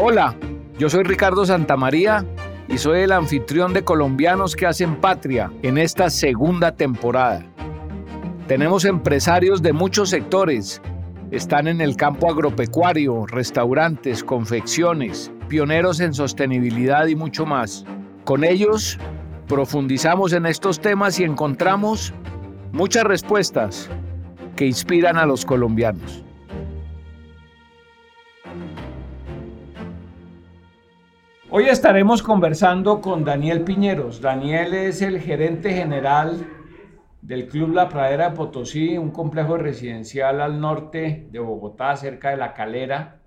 Hola, yo soy Ricardo Santamaría y soy el anfitrión de Colombianos que hacen patria en esta segunda temporada. Tenemos empresarios de muchos sectores. Están en el campo agropecuario, restaurantes, confecciones, pioneros en sostenibilidad y mucho más. Con ellos profundizamos en estos temas y encontramos muchas respuestas que inspiran a los colombianos. Hoy estaremos conversando con Daniel Piñeros. Daniel es el gerente general del Club La Pradera de Potosí, un complejo residencial al norte de Bogotá, cerca de La Calera.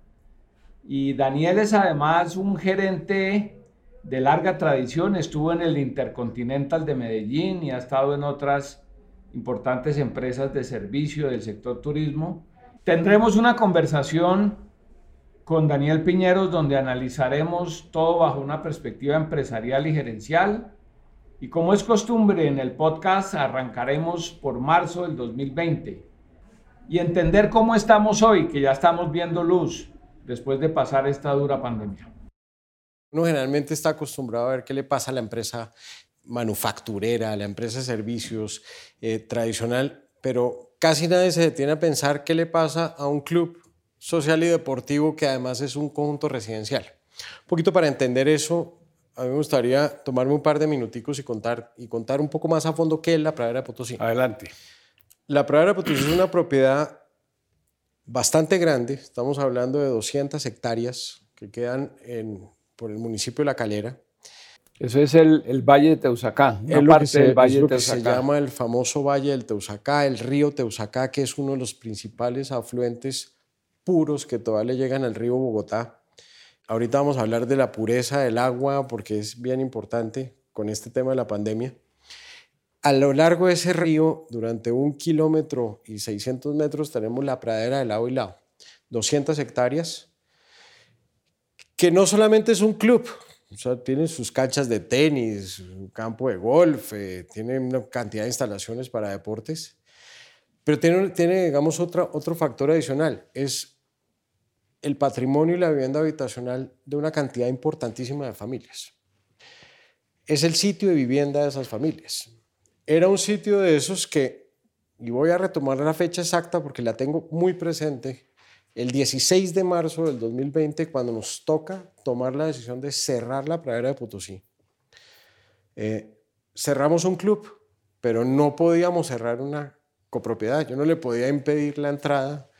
Y Daniel es además un gerente de larga tradición, estuvo en el Intercontinental de Medellín y ha estado en otras importantes empresas de servicio del sector turismo. Tendremos una conversación con Daniel Piñeros, donde analizaremos todo bajo una perspectiva empresarial y gerencial. Y como es costumbre en el podcast, arrancaremos por marzo del 2020 y entender cómo estamos hoy, que ya estamos viendo luz después de pasar esta dura pandemia. Uno generalmente está acostumbrado a ver qué le pasa a la empresa manufacturera, a la empresa de servicios eh, tradicional, pero casi nadie se detiene a pensar qué le pasa a un club social y deportivo que además es un conjunto residencial. Un poquito para entender eso, a mí me gustaría tomarme un par de minuticos y contar, y contar un poco más a fondo qué es la Pradera de Potosí. Adelante. La Pradera de Potosí es una propiedad bastante grande, estamos hablando de 200 hectáreas que quedan en, por el municipio de La Calera. Eso es el, el Valle de Teusacá, una parte del Valle de Teusacá. se llama el famoso Valle del Teusacá, el río Teusacá, que es uno de los principales afluentes puros que todavía le llegan al río Bogotá. Ahorita vamos a hablar de la pureza del agua porque es bien importante con este tema de la pandemia. A lo largo de ese río, durante un kilómetro y 600 metros, tenemos la pradera de lado y lado, 200 hectáreas, que no solamente es un club, o sea, tiene sus canchas de tenis, un campo de golf, eh, tiene una cantidad de instalaciones para deportes, pero tiene, tiene digamos, otra, otro factor adicional, es el patrimonio y la vivienda habitacional de una cantidad importantísima de familias. Es el sitio de vivienda de esas familias. Era un sitio de esos que, y voy a retomar la fecha exacta porque la tengo muy presente, el 16 de marzo del 2020, cuando nos toca tomar la decisión de cerrar la pradera de Potosí. Eh, cerramos un club, pero no podíamos cerrar una copropiedad. Yo no le podía impedir la entrada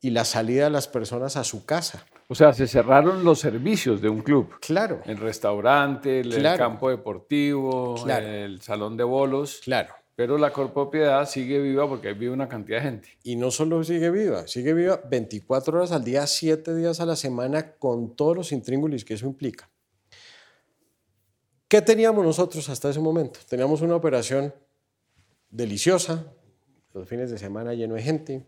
y la salida de las personas a su casa. O sea, se cerraron los servicios de un club. Claro. El restaurante, el, campo deportivo, el salón de bolos. Claro. Pero la propiedad sigue viva porque vive una cantidad de gente. Y no solo sigue viva, sigue viva 24 horas al día, 7 días a la semana, con todos los intríngulis que eso implica. ¿Qué teníamos nosotros hasta ese momento? Teníamos una operación deliciosa, los fines de semana lleno de gente,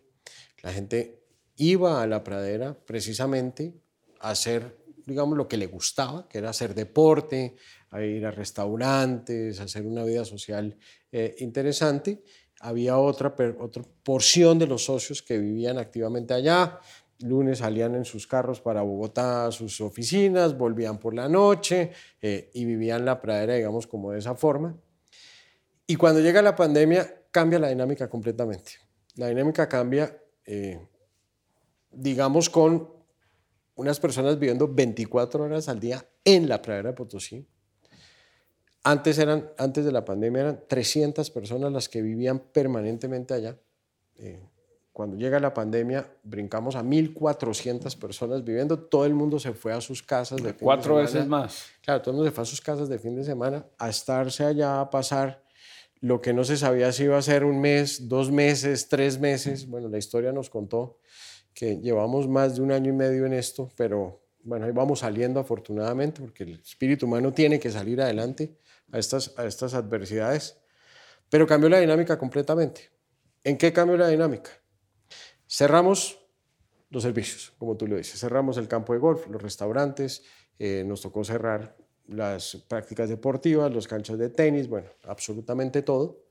la gente iba a la pradera precisamente a hacer, digamos, lo que le gustaba, que era hacer deporte, a ir a restaurantes, a hacer una vida social eh, interesante. Había otra, otra porción de los socios que vivían activamente allá. Lunes salían en sus carros para Bogotá a sus oficinas, volvían por la noche eh, y vivían la pradera, digamos, como de esa forma. Y cuando llega la pandemia, cambia la dinámica completamente. La dinámica cambia eh, digamos, con unas personas viviendo 24 horas al día en la pradera de Potosí. Antes, eran, antes de la pandemia eran 300 personas las que vivían permanentemente allá. Eh, cuando llega la pandemia, brincamos a 1.400 personas viviendo. Todo el mundo se fue a sus casas de fin Cuatro veces más. Claro, todo el mundo se fue a sus casas de fin de semana a estarse allá, a pasar lo que no se sabía si iba a ser un mes, dos meses, tres meses. Bueno, la historia nos contó que llevamos más de un año y medio en esto, pero bueno, ahí vamos saliendo afortunadamente, porque el espíritu humano tiene que salir adelante a estas, a estas adversidades. Pero cambió la dinámica completamente. ¿En qué cambió la dinámica? Cerramos los servicios, como tú lo dices. Cerramos el campo de golf, los restaurantes, eh, nos tocó cerrar las prácticas deportivas, los canchas de tenis, bueno, absolutamente todo.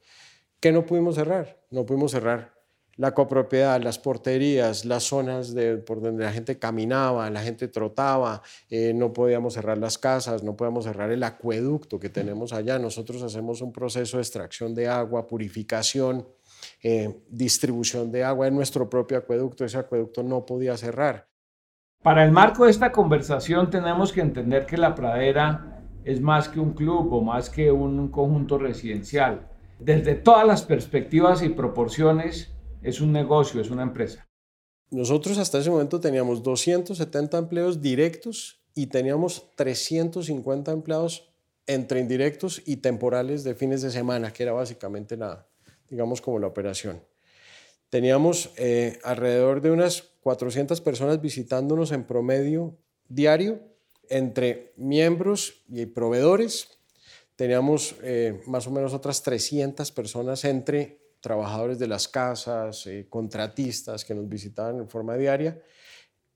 ¿Qué no pudimos cerrar? No pudimos cerrar la copropiedad, las porterías, las zonas de, por donde la gente caminaba, la gente trotaba, eh, no podíamos cerrar las casas, no podíamos cerrar el acueducto que tenemos allá. Nosotros hacemos un proceso de extracción de agua, purificación, eh, distribución de agua en nuestro propio acueducto. Ese acueducto no podía cerrar. Para el marco de esta conversación tenemos que entender que la pradera es más que un club o más que un conjunto residencial. Desde todas las perspectivas y proporciones, es un negocio, es una empresa. Nosotros hasta ese momento teníamos 270 empleos directos y teníamos 350 empleados entre indirectos y temporales de fines de semana, que era básicamente la, digamos, como la operación. Teníamos eh, alrededor de unas 400 personas visitándonos en promedio diario entre miembros y proveedores. Teníamos eh, más o menos otras 300 personas entre trabajadores de las casas, eh, contratistas que nos visitaban en forma diaria.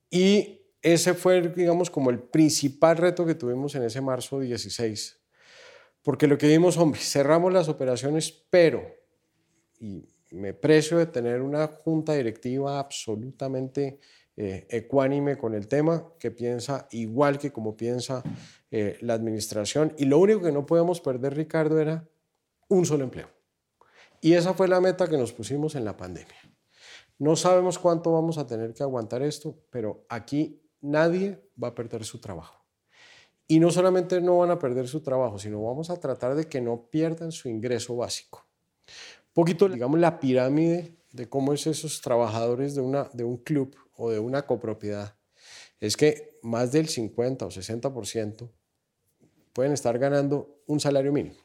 Y ese fue, digamos, como el principal reto que tuvimos en ese marzo 16. Porque lo que vimos, hombre, cerramos las operaciones, pero, y me precio de tener una junta directiva absolutamente eh, ecuánime con el tema, que piensa igual que como piensa eh, la administración. Y lo único que no podíamos perder, Ricardo, era un solo empleo. Y esa fue la meta que nos pusimos en la pandemia. No sabemos cuánto vamos a tener que aguantar esto, pero aquí nadie va a perder su trabajo. Y no solamente no van a perder su trabajo, sino vamos a tratar de que no pierdan su ingreso básico. Un poquito, digamos, la pirámide de cómo es esos trabajadores de, una, de un club o de una copropiedad. Es que más del 50 o 60% pueden estar ganando un salario mínimo.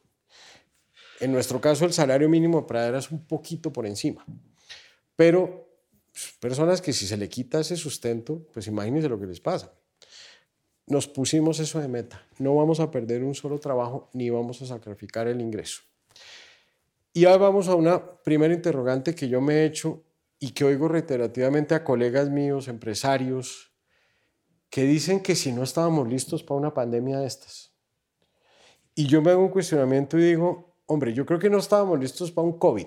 En nuestro caso, el salario mínimo de pradera es un poquito por encima. Pero pues, personas que si se le quita ese sustento, pues imagínense lo que les pasa. Nos pusimos eso de meta. No vamos a perder un solo trabajo ni vamos a sacrificar el ingreso. Y ahora vamos a una primera interrogante que yo me he hecho y que oigo reiterativamente a colegas míos, empresarios, que dicen que si no estábamos listos para una pandemia de estas. Y yo me hago un cuestionamiento y digo, hombre, yo creo que no estábamos listos para un COVID,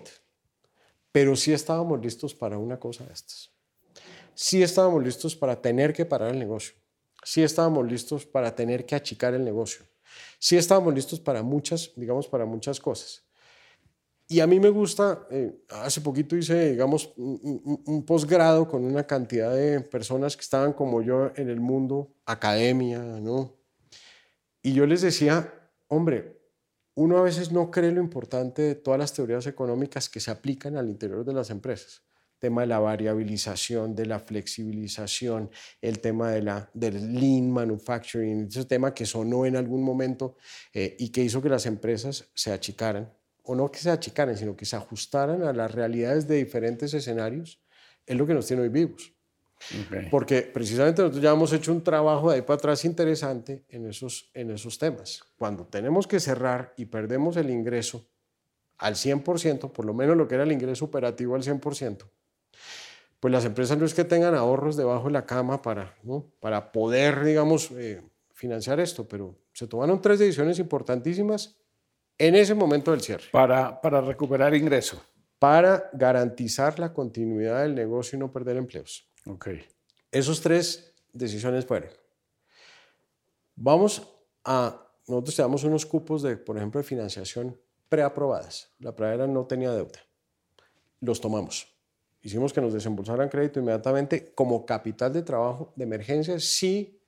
pero sí estábamos listos para una cosa de estas. Sí estábamos listos para tener que parar el negocio. Sí estábamos listos para tener que achicar el negocio. Sí estábamos listos para muchas, digamos, para muchas cosas. Y a mí me gusta, eh, hace poquito hice, digamos, un, un posgrado con una cantidad de personas que estaban como yo en el mundo, academia, ¿no? Y yo les decía, hombre, uno a veces no cree lo importante de todas las teorías económicas que se aplican al interior de las empresas. El tema de la variabilización, de la flexibilización, el tema de la, del lean manufacturing, ese tema que sonó en algún momento eh, y que hizo que las empresas se achicaran, o no que se achicaran, sino que se ajustaran a las realidades de diferentes escenarios, es lo que nos tiene hoy vivos. Porque precisamente nosotros ya hemos hecho un trabajo de ahí para atrás interesante en esos, en esos temas. Cuando tenemos que cerrar y perdemos el ingreso al 100%, por lo menos lo que era el ingreso operativo al 100%, pues las empresas no es que tengan ahorros debajo de la cama para, para poder, digamos, eh, financiar esto, pero se tomaron tres decisiones importantísimas en ese momento del cierre. Para, para recuperar ingreso. Para garantizar la continuidad del negocio y no perder empleos. Ok. Esos tres decisiones fueron. Vamos a, nosotros tenemos unos cupos de, por ejemplo, de financiación preaprobadas. La pradera no tenía deuda. Los tomamos. Hicimos que nos desembolsaran crédito inmediatamente como capital de trabajo de emergencia si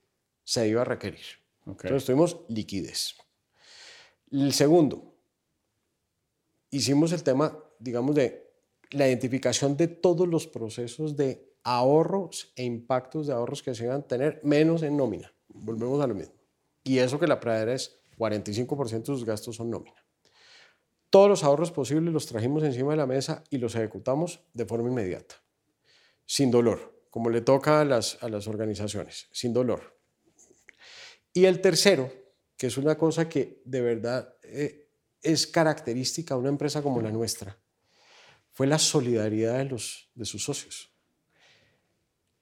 se iba a requerir. Entonces tuvimos liquidez. El segundo, hicimos el tema, digamos, de la identificación de todos los procesos de ahorros e impactos de ahorros que se van a tener menos en nómina. Volvemos a lo mismo. Y eso que la pradera es 45% de sus gastos son nómina. Todos los ahorros posibles los trajimos encima de la mesa y los ejecutamos de forma inmediata, sin dolor, como le toca a las, a las organizaciones, sin dolor. Y el tercero, que es una cosa que de verdad eh, es característica de una empresa como la nuestra, fue la solidaridad de, los, de sus socios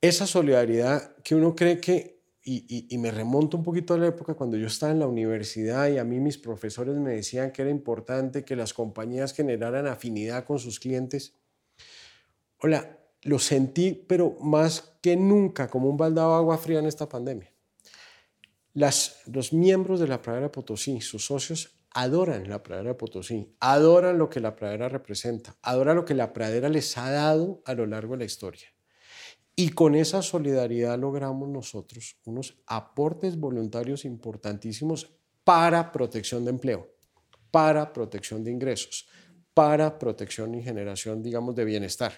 esa solidaridad que uno cree que, y, me remonto un poquito a la época cuando yo estaba en la universidad y a mí mis profesores me decían que era importante que las compañías generaran afinidad con sus clientes. hola, lo sentí, pero más que nunca, como un baldado de agua fría en esta pandemia. Los miembros de la pradera Potosí, sus socios, adoran la pradera Potosí, adoran lo que la pradera representa, adoran lo que la pradera les ha dado a lo largo de la historia. Y con esa solidaridad logramos nosotros unos aportes voluntarios importantísimos para protección de empleo, para protección de ingresos, para protección y generación, digamos, de bienestar.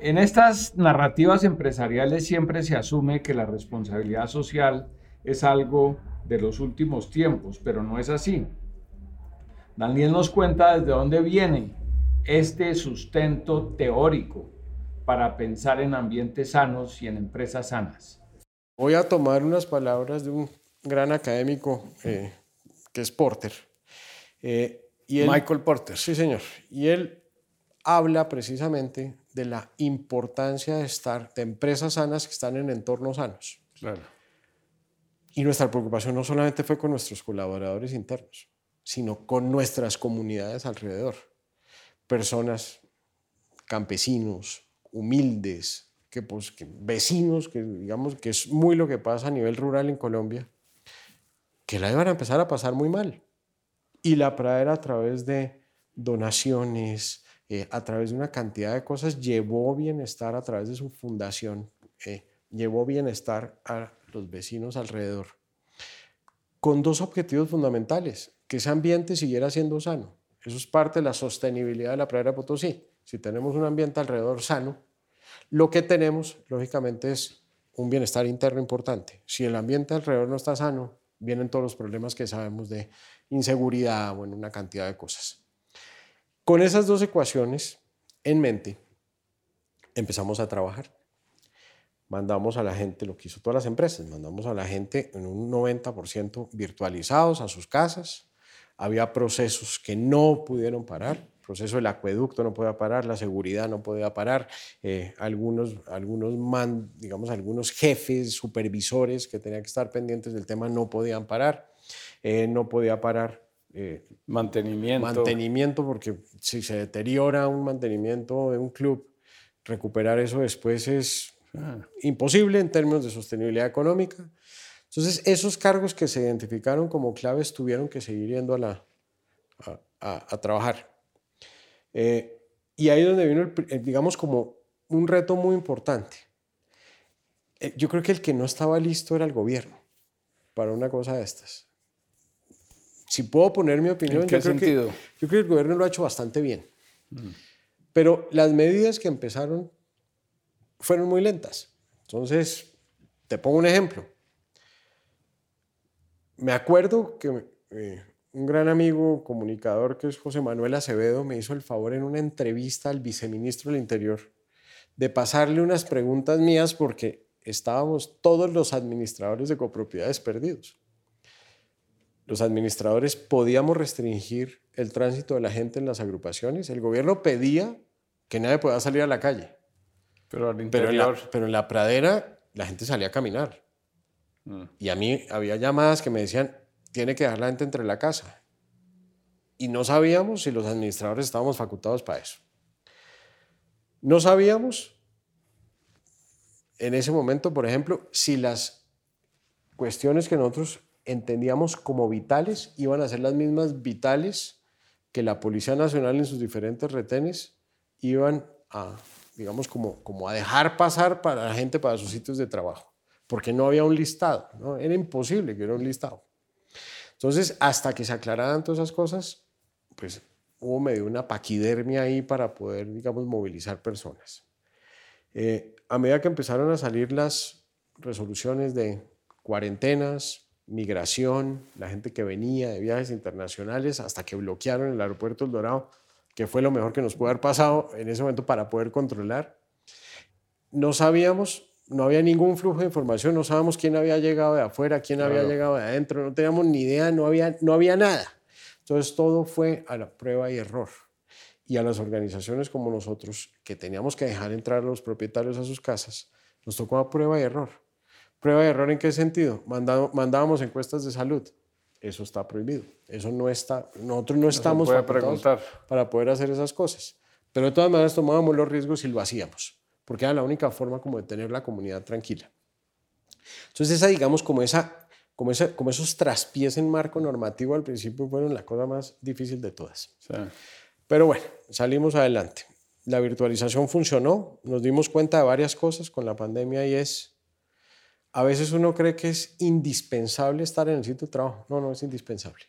En estas narrativas empresariales siempre se asume que la responsabilidad social es algo de los últimos tiempos, pero no es así. Daniel nos cuenta desde dónde viene este sustento teórico para pensar en ambientes sanos y en empresas sanas. Voy a tomar unas palabras de un gran académico eh, que es Porter. Eh, y Michael Porter. Sí, señor. Y él habla precisamente de la importancia de estar, de empresas sanas que están en entornos sanos. Claro. Y nuestra preocupación no solamente fue con nuestros colaboradores internos, sino con nuestras comunidades alrededor. Personas, campesinos, humildes, que, pues, vecinos, que digamos que es muy lo que pasa a nivel rural en Colombia, que la iban a empezar a pasar muy mal. Y la pradera a través de donaciones, eh, a través de una cantidad de cosas, llevó bienestar a través de su fundación, eh, llevó bienestar a los vecinos alrededor, con dos objetivos fundamentales, que ese ambiente siguiera siendo sano. Eso es parte de la sostenibilidad de la pradera Potosí. Si tenemos un ambiente alrededor sano, lo que tenemos, lógicamente, es un bienestar interno importante. Si el ambiente alrededor no está sano, vienen todos los problemas que sabemos de inseguridad o en una cantidad de cosas. Con esas dos ecuaciones en mente, empezamos a trabajar. Mandamos a la gente, lo que hizo todas las empresas, mandamos a la gente en un 90% virtualizados a sus casas. Había procesos que no pudieron parar. Proceso del acueducto no podía parar, la seguridad no podía parar. Eh, algunos, algunos, digamos, algunos jefes, supervisores que tenían que estar pendientes del tema no podían parar. Eh, no podía parar eh, mantenimiento. Mantenimiento, porque si se deteriora un mantenimiento de un club, recuperar eso después es ah. imposible en términos de sostenibilidad económica. Entonces, esos cargos que se identificaron como claves tuvieron que seguir yendo a, la, a, trabajar. Eh, y ahí es donde vino, digamos, como un reto muy importante. Eh, yo creo que el que no estaba listo era el gobierno para una cosa de estas si puedo poner mi opinión, yo, creo Que, yo creo que el gobierno lo ha hecho bastante bien. Mm. Pero las medidas que empezaron fueron muy lentas. Entonces, te pongo un ejemplo. Me acuerdo que eh, un gran amigo comunicador que es José Manuel Acevedo me hizo el favor en una entrevista al viceministro del Interior de pasarle unas preguntas mías porque estábamos todos los administradores de copropiedades perdidos los administradores podíamos restringir el tránsito de la gente en las agrupaciones. El gobierno pedía que nadie pueda salir a la calle. Pero al interior. Pero en la, pradera la gente salía a caminar. Mm. Y a mí había llamadas que me decían, tiene que dejar la gente entre la casa. Y no sabíamos si los administradores estábamos facultados para eso. No sabíamos en ese momento, por ejemplo, si las cuestiones que nosotros entendíamos como vitales iban a ser las mismas vitales que la Policía Nacional en sus diferentes retenes iban a, digamos, como, como a dejar pasar para la gente para sus sitios de trabajo, porque no había un listado, ¿no? era imposible que hubiera un listado. Entonces, hasta que se aclararan todas esas cosas, pues hubo medio una paquidermia ahí para poder, digamos, movilizar personas. Eh, a medida que empezaron a salir las resoluciones de cuarentenas, migración, la gente que venía de viajes internacionales, hasta que bloquearon el aeropuerto El Dorado, que fue lo mejor que nos pudo haber pasado en ese momento para poder controlar. No sabíamos, no había ningún flujo de información, no sabíamos quién había llegado de afuera, quién había llegado de adentro, no teníamos ni idea, no había, no había nada. Entonces todo fue a la prueba y error. Y a las organizaciones como nosotros, que teníamos que dejar entrar a los propietarios a sus casas, nos tocó a prueba y error ¿Prueba de error en qué sentido? mandábamos encuestas de salud. Eso está prohibido. Eso no está, nosotros no, estamos preguntar. para poder hacer esas cosas. Pero de todas maneras tomábamos los riesgos y lo hacíamos, porque era la única forma como de tener la comunidad tranquila. Entonces esa, digamos, como, esa, como, esa, como esos traspiés en marco normativo al principio fueron la cosa más difícil de todas. Pero bueno, salimos adelante. La virtualización funcionó, nos dimos cuenta de varias cosas con la pandemia y es, a veces uno cree que es indispensable estar en el sitio de trabajo. No, no es indispensable.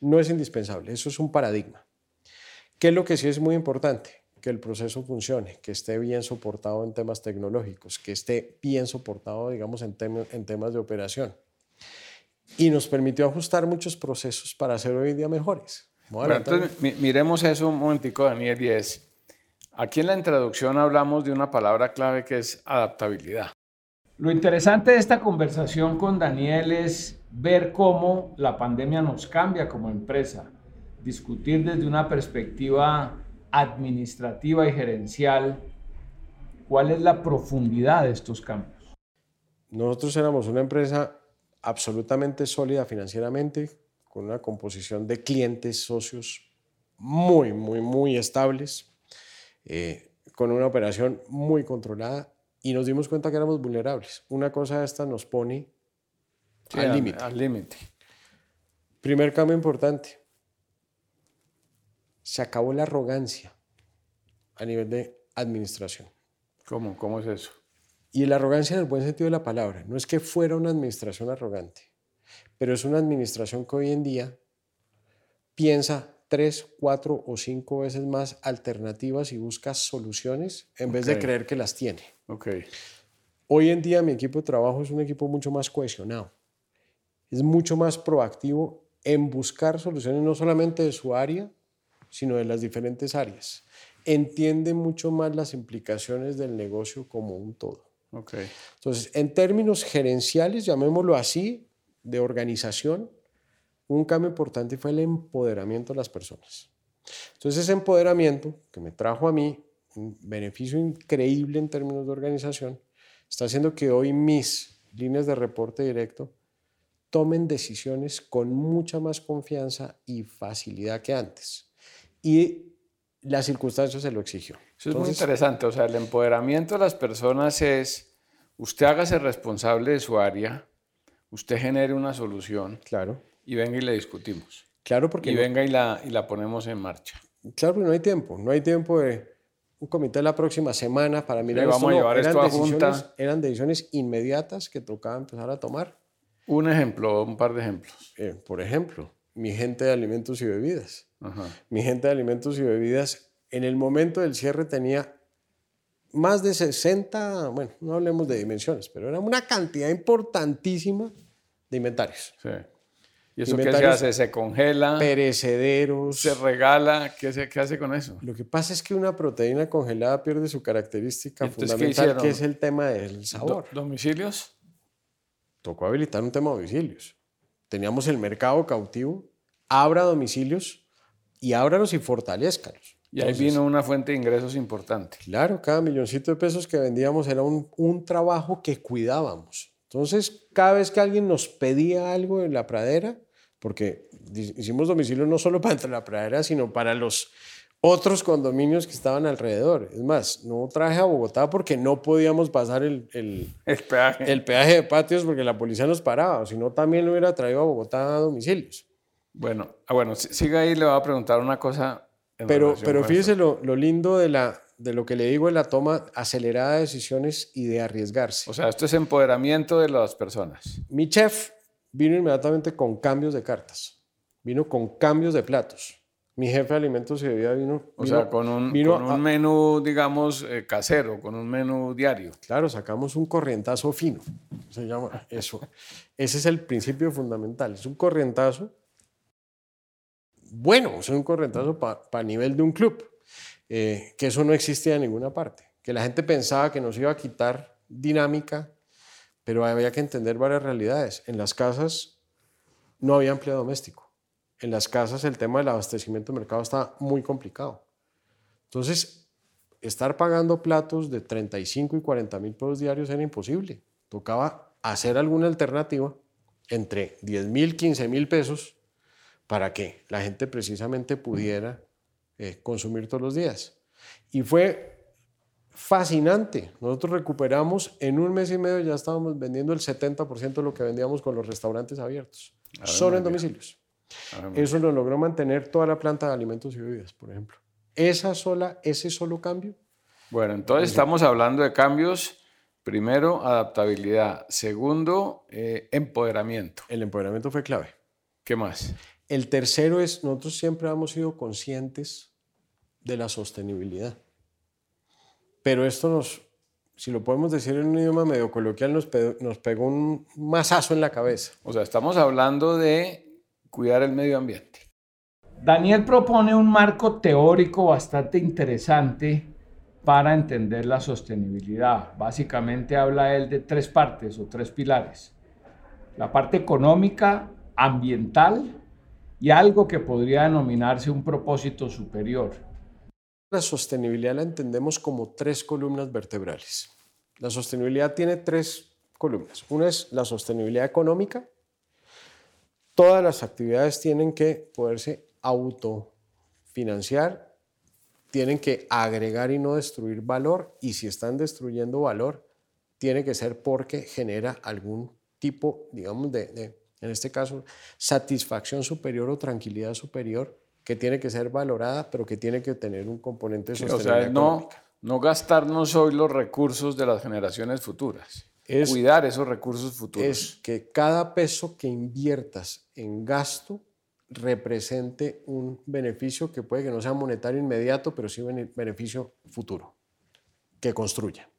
No es indispensable, eso es un paradigma. ¿Qué es lo que sí es muy importante? Que el proceso funcione, que esté bien soportado en temas tecnológicos, que esté bien soportado, digamos, en, en temas de operación. Y nos permitió ajustar muchos procesos para hacer hoy en día mejores. Bueno, entonces, miremos eso un momentico, Daniel, y es, aquí en la introducción hablamos de una palabra clave que es adaptabilidad. Lo interesante de esta conversación con Daniel es ver cómo la pandemia nos cambia como empresa discutir desde una perspectiva administrativa y gerencial cuál es la profundidad de estos cambios. Nosotros éramos una empresa absolutamente sólida financieramente, con una composición de clientes, socios muy, muy, muy estables, eh, con una operación muy controlada y nos dimos cuenta que éramos vulnerables. Una cosa esta nos pone al límite. Al límite. Primer cambio importante, se acabó la arrogancia a nivel de administración. ¿Cómo? ¿Cómo es eso? Y la arrogancia en el buen sentido de la palabra. No es que fuera una administración arrogante, pero es una administración que hoy en día piensa tres, cuatro o cinco veces más alternativas y busca soluciones en vez de creer que las tiene. Okay. Hoy en día mi equipo de trabajo es un equipo mucho más cohesionado. Es mucho más proactivo en buscar soluciones no solamente de su área, sino de las diferentes áreas. Entiende mucho más las implicaciones del negocio como un todo. Okay. Entonces, en términos gerenciales, llamémoslo así, de organización, un cambio importante fue el empoderamiento de las personas. Entonces, ese empoderamiento que me trajo a mí un beneficio increíble en términos de organización, está haciendo que hoy mis líneas de reporte directo tomen decisiones con mucha más confianza y facilidad que antes y las circunstancias se lo exigió. Eso es muy interesante, o sea, el empoderamiento de las personas es, usted hágase responsable de su área, usted genere una solución claro. y venga y le discutimos. Claro, porque... Y venga y la, y la ponemos en marcha. Claro, porque no hay tiempo, no hay tiempo de un comité la próxima semana para mirar... vamos a llevar esto a junta. Eran decisiones inmediatas que tocaba empezar a tomar. Un ejemplo, un par de ejemplos. Eh, por ejemplo, mi gente de alimentos y bebidas mi gente de alimentos y bebidas en el momento del cierre tenía más de 60, bueno, no hablemos de dimensiones, pero era una cantidad importantísima de inventarios. Sí. ¿Y eso qué se hace? ¿Se congela? Perecederos. ¿Se regala? ¿Qué, se, qué hace con eso? Lo que pasa es que una proteína congelada pierde su característica fundamental, que es el tema del sabor. ¿Domicilios? Tocó habilitar un tema de domicilios. Teníamos el mercado cautivo, abra domicilios, y ábralos y fortalezcalos. Y ahí vino una fuente de ingresos importante. Claro, cada milloncito de pesos que vendíamos era un, un, trabajo que cuidábamos. Entonces, cada vez que alguien nos pedía algo en la pradera, porque hicimos domicilio no solo para entre la pradera, sino para los otros condominios que estaban alrededor. Es más, no traje a Bogotá porque no podíamos pasar el, el, el, peaje. el peaje de patios porque la policía nos paraba, sino también lo hubiera traído a Bogotá a domicilios. Bueno, ah, bueno, siga ahí, le voy a preguntar una cosa. Pero, pero fíjese lo, lindo de, la, de lo que le digo en la toma acelerada de decisiones y de arriesgarse. O sea, esto es empoderamiento de las personas. Mi chef vino inmediatamente con cambios de cartas, vino con cambios de platos. Mi jefe de alimentos y bebida vino. O sea, con un, un menú, digamos, eh, casero, con un menú diario. Claro, sacamos un corrientazo fino. Se llama eso. Ese es el principio fundamental. Es un corrientazo bueno, es un correntazo para nivel de un club, eh, que eso no existía en ninguna parte, que la gente pensaba que nos iba a quitar dinámica, pero había que entender varias realidades. En las casas no había empleo doméstico. En las casas el tema del abastecimiento de mercado estaba muy complicado. Entonces, estar pagando platos de 35 y 40 mil pesos diarios era imposible. Tocaba hacer alguna alternativa entre 10 mil, 15 mil pesos para que la gente precisamente pudiera eh, consumir todos los días. Y fue fascinante. Nosotros recuperamos, en un mes y medio ya estábamos vendiendo el 70% de lo que vendíamos con los restaurantes abiertos, solo en domicilios. Eso lo logró mantener toda la planta de alimentos y bebidas, por ejemplo. Esa sola, ese solo cambio. Bueno, entonces estamos hablando de cambios. Primero, adaptabilidad. Segundo, eh, empoderamiento. El empoderamiento fue clave. ¿Qué más? El tercero es, nosotros siempre hemos sido conscientes de la sostenibilidad. Pero esto nos, si lo podemos decir en un idioma medio coloquial, nos, nos pegó un masazo en la cabeza. O sea, estamos hablando de cuidar el medio ambiente. Daniel propone un marco teórico bastante interesante para entender la sostenibilidad. Básicamente habla él de tres partes o tres pilares. La parte económica, ambiental y algo que podría denominarse un propósito superior. La sostenibilidad la entendemos como tres columnas vertebrales. La sostenibilidad tiene tres columnas. Una es la sostenibilidad económica. Todas las actividades tienen que poderse autofinanciar, tienen que agregar y no destruir valor y si están destruyendo valor, tiene que ser porque genera algún tipo, digamos, de, en este caso, satisfacción superior o tranquilidad superior que tiene que ser valorada, pero que tiene que tener un componente social. o sea, no, no gastarnos hoy los recursos de las generaciones futuras. Es, cuidar esos recursos futuros. Es que cada peso que inviertas en gasto represente un beneficio que puede que no sea monetario inmediato, pero sí un beneficio futuro, que construya.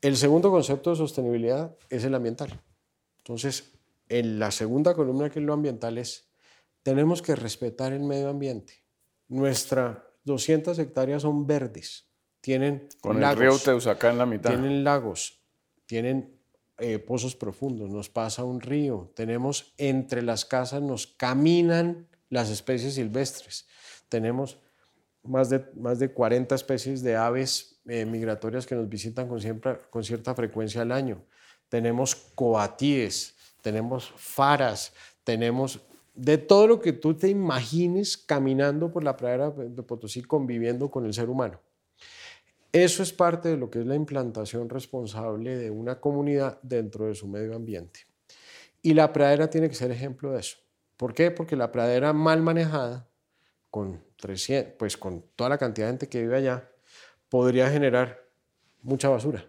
El segundo concepto de sostenibilidad es el ambiental. Entonces, en la segunda columna, que es lo ambiental, es tenemos que respetar el medio ambiente. Nuestras 200 hectáreas son verdes. Tienen Con el río Teusacá en la mitad. Tienen lagos, tienen eh, pozos profundos, nos pasa un río. Tenemos entre las casas, nos caminan las especies silvestres. Tenemos más de, más de 40 especies de aves eh, migratorias que nos visitan con, siempre, con cierta frecuencia al año. Tenemos coatíes, tenemos faras, tenemos de todo lo que tú te imagines caminando por la pradera de Potosí conviviendo con el ser humano. Eso es parte de lo que es la implantación responsable de una comunidad dentro de su medio ambiente. Y la pradera tiene que ser ejemplo de eso. ¿Por qué? Porque la pradera mal manejada, con, 300, pues con toda la cantidad de gente que vive allá, podría generar mucha basura.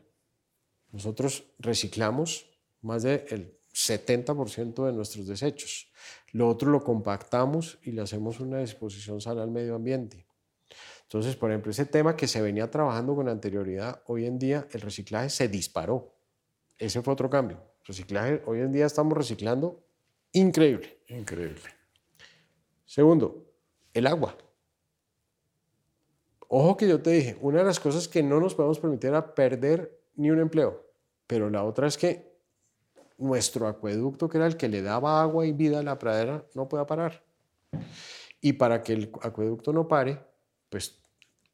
Nosotros reciclamos más del 70% de nuestros desechos. Lo otro lo compactamos y le hacemos una disposición sana al medio ambiente. Entonces, por ejemplo, ese tema que se venía trabajando con anterioridad, hoy en día el reciclaje se disparó. Ese fue otro cambio. Reciclaje, hoy en día estamos reciclando increíble. Increíble. Segundo, el agua. Ojo que yo te dije, una de las cosas que no nos podemos permitir era perder ni un empleo, pero la otra es que nuestro acueducto, que era el que le daba agua y vida a la pradera, no pueda parar. Y para que el acueducto no pare, pues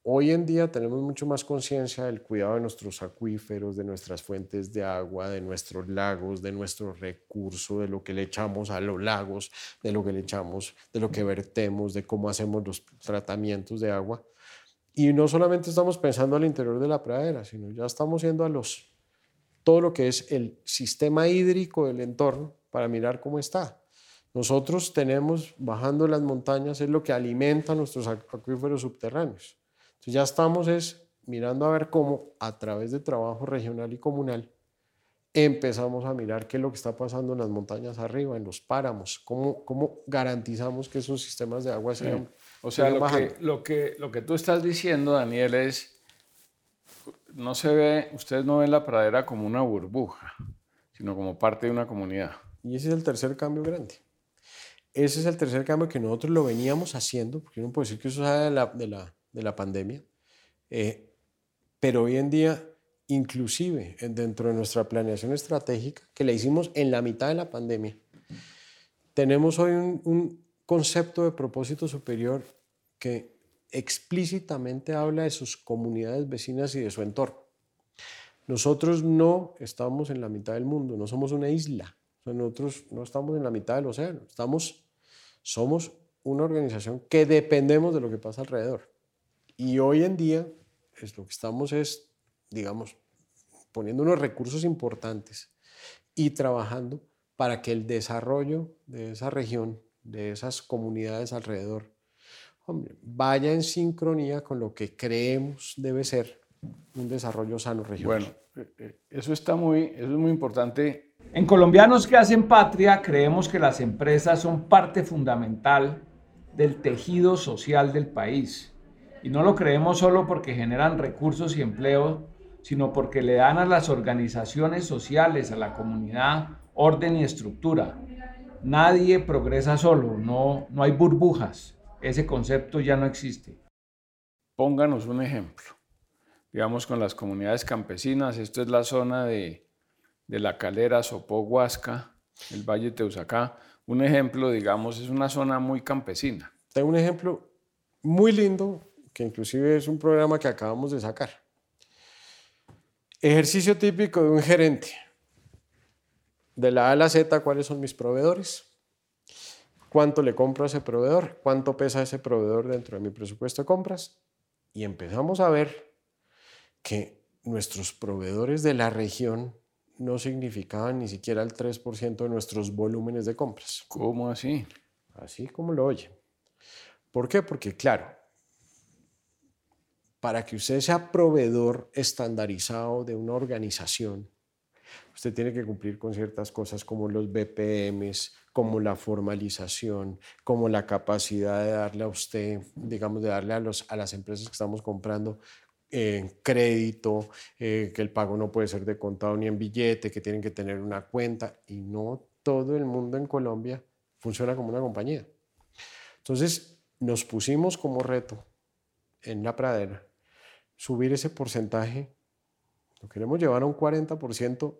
hoy en día tenemos mucho más conciencia del cuidado de nuestros acuíferos, de nuestras fuentes de agua, de nuestros lagos, de nuestro recurso, de lo que le echamos a los lagos, de lo que le echamos, de lo que vertemos, de cómo hacemos los tratamientos de agua. Y no solamente estamos pensando al interior de la pradera, sino ya estamos yendo a los todo lo que es el sistema hídrico del entorno para mirar cómo está. Nosotros tenemos, bajando las montañas, es lo que alimenta nuestros acuíferos subterráneos. Entonces ya estamos es mirando a ver cómo, a través de trabajo regional y comunal, empezamos a mirar qué es lo que está pasando en las montañas arriba, en los páramos, cómo, cómo garantizamos que esos sistemas de agua sean... O sea, lo que, lo, que, lo que tú estás diciendo, Daniel, es no se ve, ustedes no ven la pradera como una burbuja, sino como parte de una comunidad. Y ese es el tercer cambio grande. Ese es el tercer cambio que nosotros lo veníamos haciendo, porque no puedo decir que eso sale de la, de la, de la pandemia, eh, pero hoy en día, inclusive dentro de nuestra planeación estratégica, que la hicimos en la mitad de la pandemia, tenemos hoy un, un concepto de propósito superior que explícitamente habla de sus comunidades vecinas y de su entorno. Nosotros no estamos en la mitad del mundo, no somos una isla, nosotros no estamos en la mitad del océano, estamos, somos una organización que dependemos de lo que pasa alrededor. Y hoy en día es lo que estamos es, digamos, poniendo unos recursos importantes y trabajando para que el desarrollo de esa región, de esas comunidades alrededor, vaya en sincronía con lo que creemos debe ser un desarrollo sano regional. Bueno, eh, eh, eso está muy, eso es muy importante. En Colombianos que hacen patria creemos que las empresas son parte fundamental del tejido social del país. Y no lo creemos solo porque generan recursos y empleo, sino porque le dan a las organizaciones sociales, a la comunidad, orden y estructura. Nadie progresa solo, no, no hay burbujas. Ese concepto ya no existe. Pónganos un ejemplo. Digamos con las comunidades campesinas, esto es la zona de, de la calera Sopó Huasca, el Valle de Teusacá. Un ejemplo, digamos, es una zona muy campesina. Tengo un ejemplo muy lindo, que inclusive es un programa que acabamos de sacar. Ejercicio típico de un gerente. De la A a la Z, ¿cuáles son mis proveedores? ¿Cuánto le compro a ese proveedor? ¿Cuánto pesa ese proveedor dentro de mi presupuesto de compras? Y empezamos a ver que nuestros proveedores de la región no significaban ni siquiera el 3% de nuestros volúmenes de compras. ¿Cómo así? Así como lo oye. ¿Por qué? Porque claro, para que usted sea proveedor estandarizado de una organización, usted tiene que cumplir con ciertas cosas como los BPMs, como la formalización, como la capacidad de darle a usted, digamos, de darle a, los, a las empresas que estamos comprando eh, crédito, eh, que el pago no puede ser de contado ni en billete, que tienen que tener una cuenta y no todo el mundo en Colombia funciona como una compañía. Entonces nos pusimos como reto en la pradera subir ese porcentaje, lo queremos llevar a un 40%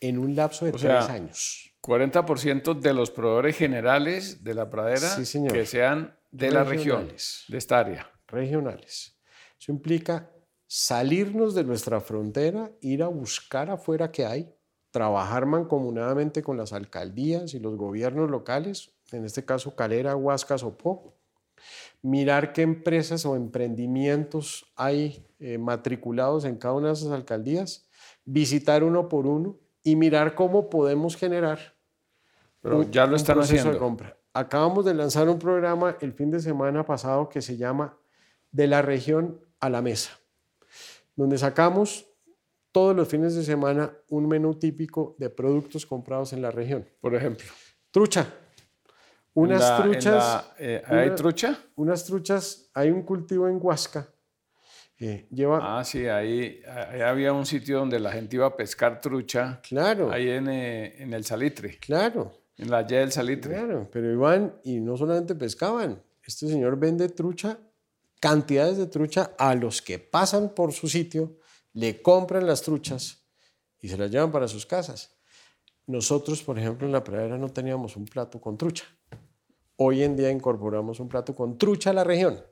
en un lapso de tres años. 40% de los proveedores generales de la pradera que sean de las regiones, de esta área. Regionales. Eso implica salirnos de nuestra frontera, ir a buscar afuera qué hay, trabajar mancomunadamente con las alcaldías y los gobiernos locales, en este caso Calera, Huasca, Sopó, mirar qué empresas o emprendimientos hay eh, matriculados en cada una de esas alcaldías, visitar uno por uno y mirar cómo podemos generar Pero ya lo están haciendo. de compra. Acabamos de lanzar un programa el fin de semana pasado que se llama De la región a la mesa, donde sacamos todos los fines de semana un menú típico de productos comprados en la región. Por ejemplo. Trucha, unas truchas. Eh, ¿Hay trucha? Unas truchas, hay un cultivo en Huasca. lleva, ah, sí, ahí, había un sitio donde la gente iba a pescar trucha. Claro. Ahí en, eh, en el Salitre. Claro. En la Y del Salitre. Claro, pero iban y no solamente pescaban. Este señor vende trucha, cantidades de trucha a los que pasan por su sitio, le compran las truchas y se las llevan para sus casas. Nosotros, por ejemplo, en la pradera no teníamos un plato con trucha. Hoy en día incorporamos un plato con trucha a la región,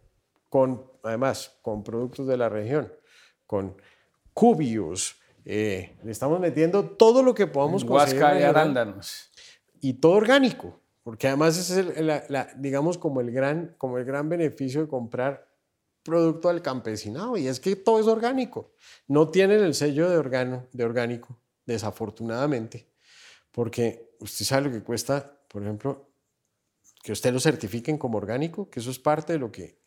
con, además, con productos de la región, con cubios. Eh, le estamos metiendo todo lo que podamos conseguir. Huasca y arándanos. Y todo orgánico, porque además ese es, el, digamos, como el, gran, como el gran beneficio de comprar producto al campesinado, y es que todo es orgánico. No tienen el sello de, organo, de orgánico, desafortunadamente, porque usted sabe lo que cuesta, por ejemplo, que usted lo certifiquen como orgánico, que eso es parte de lo que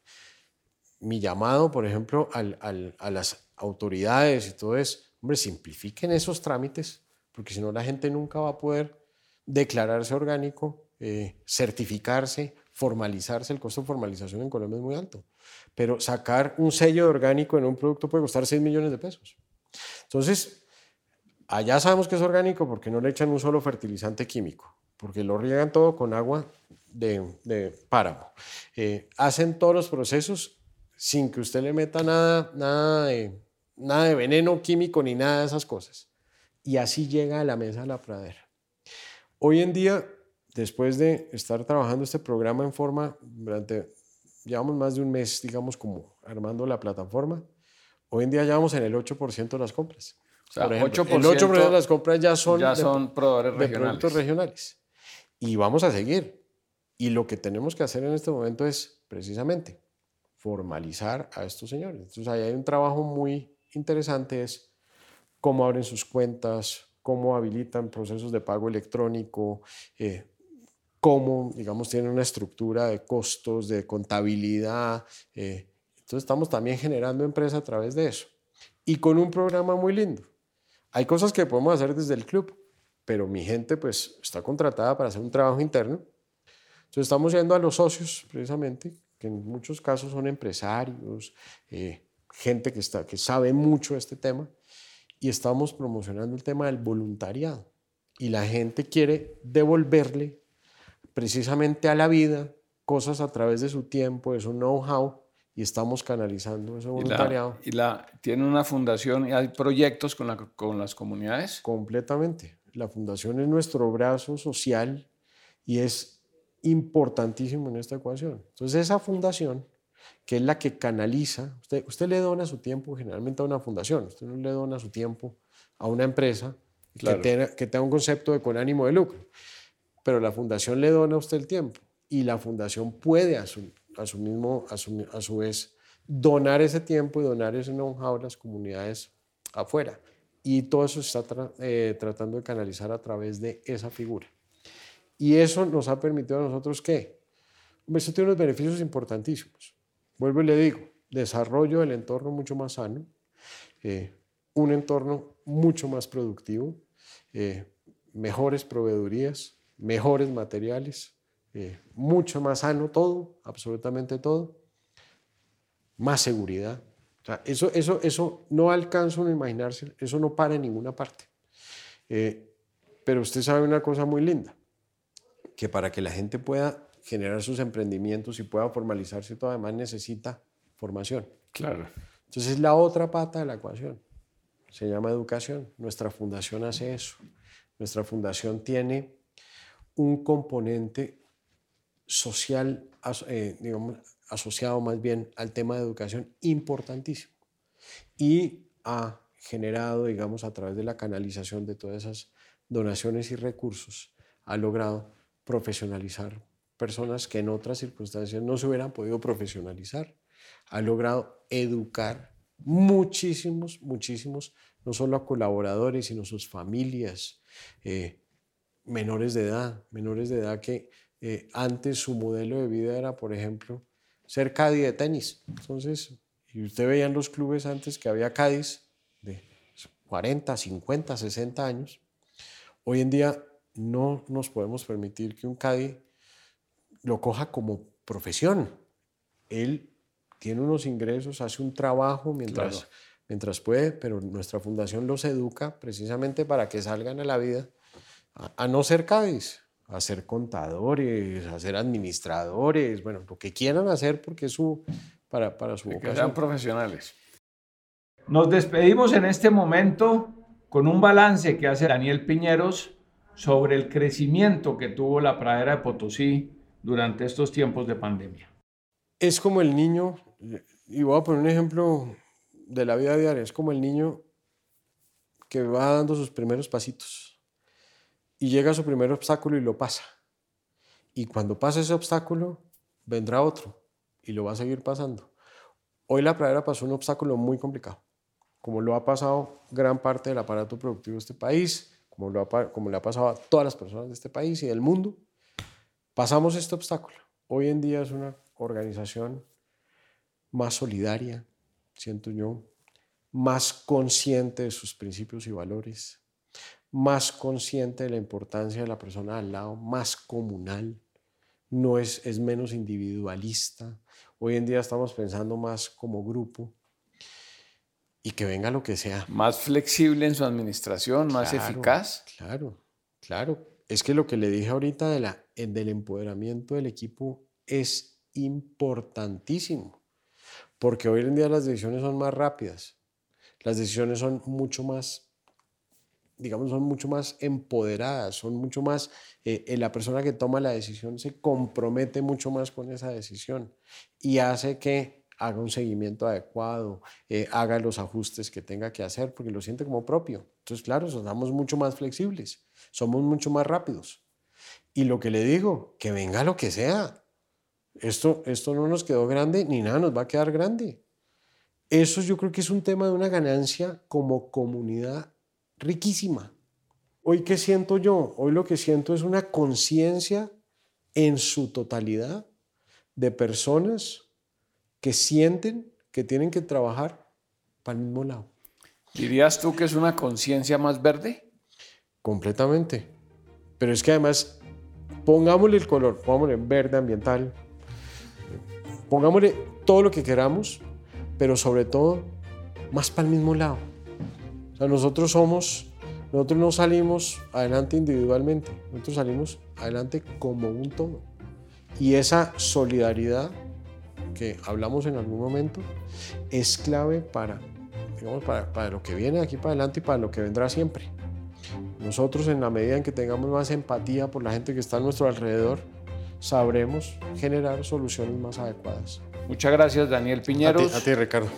mi llamado, por ejemplo, a las autoridades y todo es, hombre, simplifiquen esos trámites, porque si no la gente nunca va a poder declararse orgánico, eh, certificarse, formalizarse. El costo de formalización en Colombia es muy alto, pero sacar un sello de orgánico en un producto puede costar 6 millones de pesos. Entonces, allá sabemos que es orgánico porque no le echan un solo fertilizante químico, porque lo riegan todo con agua de, páramo. Eh, hacen todos los procesos sin que usted le meta nada, nada, de, nada de veneno químico ni nada de esas cosas. Y así llega a la mesa la pradera. Hoy en día, después de estar trabajando este programa en forma durante, llevamos más de un mes, digamos, como armando la plataforma, hoy en día llevamos en el 8% de las compras. O sea, el 8% de las compras ya son, ya son proveedores de productos regionales. Y vamos a seguir. Y lo que tenemos que hacer en este momento es precisamente formalizar a estos señores. Entonces ahí hay un trabajo muy interesante, es cómo abren sus cuentas, cómo habilitan procesos de pago electrónico, eh, cómo, digamos, tienen una estructura de costos, de contabilidad. Eh. entonces estamos también generando empresa a través de eso. Y con un programa muy lindo. Hay cosas que podemos hacer desde el club, pero mi gente pues está contratada para hacer un trabajo interno. Entonces estamos yendo a los socios precisamente, que en muchos casos son empresarios, eh, gente que, está, que sabe mucho este tema, y estamos promocionando el tema del voluntariado. Y la gente quiere devolverle precisamente a la vida cosas a través de su tiempo, de su know-how, y estamos canalizando ese voluntariado. ¿Y, la, tiene una fundación y hay proyectos con, la, con las comunidades? Completamente. La fundación es nuestro brazo social y es importantísimo en esta ecuación. Entonces esa fundación, que es la que canaliza, usted, usted le dona su tiempo generalmente a una fundación, usted no le dona su tiempo a una empresa que, tenga, que tenga un concepto de con ánimo de lucro pero la fundación le dona a usted el tiempo y la fundación puede a su, a su mismo, a su, a su, vez, donar ese tiempo y donar ese know-how a las comunidades afuera. Y todo eso se está eh, tratando de canalizar a través de esa figura. Y eso nos ha permitido a nosotros que, eso tiene unos beneficios importantísimos. Vuelvo y le digo, desarrollo del entorno mucho más sano, eh, un entorno mucho más productivo, eh, mejores proveedurías, mejores materiales, eh, mucho más sano todo, absolutamente todo, más seguridad. eso, eso, eso no alcanza a imaginarse, eso no para en ninguna parte. Eh, pero usted sabe una cosa muy linda, que para que la gente pueda generar sus emprendimientos y pueda formalizarse, todo además necesita formación. Claro. Entonces es la otra pata de la ecuación. Se llama educación. Nuestra fundación hace eso. Nuestra fundación tiene un componente social, eh, digamos, asociado más bien al tema de educación importantísimo. Y ha generado, digamos, a través de la canalización de todas esas donaciones y recursos, ha logrado profesionalizar personas que en otras circunstancias no se hubieran podido profesionalizar. Ha logrado educar muchísimos, muchísimos, no solo a colaboradores, sino sus familias, eh, menores de edad, menores de edad que eh, antes su modelo de vida era, por ejemplo, ser caddy de tenis. Entonces, y usted veía en los clubes antes que había caddies de 40, 50, 60 años. Hoy en día no nos podemos permitir que un caddy lo coja como profesión. Él tiene unos ingresos, hace un trabajo mientras, mientras puede, pero nuestra fundación los educa precisamente para que salgan a la vida a, no ser Cádiz, a ser contadores, a ser administradores, bueno, lo que quieran hacer porque es su, para, para su vocación. Que sean profesionales. Nos despedimos en este momento con un balance que hace Daniel Piñeros sobre el crecimiento que tuvo la pradera de Potosí durante estos tiempos de pandemia. Es como el niño, y voy a poner un ejemplo de la vida diaria, es como el niño que va dando sus primeros pasitos y llega a su primer obstáculo y lo pasa. Y cuando pasa ese obstáculo, vendrá otro y lo va a seguir pasando. Hoy la pradera pasó un obstáculo muy complicado, como lo ha pasado gran parte del aparato productivo de este país, como, lo como le ha pasado a todas las personas de este país y del mundo. Pasamos este obstáculo. Hoy en día es una organización más solidaria, siento yo, más consciente de sus principios y valores, más consciente de la importancia de la persona al lado, más comunal, no es, es menos individualista. Hoy en día estamos pensando más como grupo y que venga lo que sea. Más flexible en su administración, más eficaz. Claro, claro. Es que lo que le dije ahorita de la, del empoderamiento del equipo es importantísimo, porque hoy en día las decisiones son más rápidas, las decisiones son mucho más digamos, son mucho más empoderadas, son mucho más, eh, eh, la persona que toma la decisión se compromete mucho más con esa decisión y hace que haga un seguimiento adecuado, eh, haga los ajustes que tenga que hacer porque lo siente como propio. Entonces, claro, somos mucho más flexibles, somos mucho más rápidos. Y lo que le digo, que venga lo que sea. Esto, esto no nos quedó grande ni nada nos va a quedar grande. Eso yo creo que es un tema de una ganancia como comunidad riquísima. Hoy, ¿qué siento yo? Hoy lo que siento es una conciencia en su totalidad de personas que sienten que tienen que trabajar para el mismo lado. ¿Dirías tú que es una conciencia más verde? Completamente. Pero es que además, pongámosle el color, pongámosle verde ambiental, pongámosle todo lo que queramos, pero sobre todo más para el mismo lado. Sea, nosotros somos, nosotros no salimos adelante individualmente, nosotros salimos adelante como un todo. Y esa solidaridad que hablamos en algún momento es clave para, digamos, para, para lo que viene aquí para adelante y para lo que vendrá siempre. Nosotros en la medida en que tengamos más empatía por la gente que está a nuestro alrededor, sabremos generar soluciones más adecuadas. Muchas gracias, Daniel Piñeros. a ti Ricardo.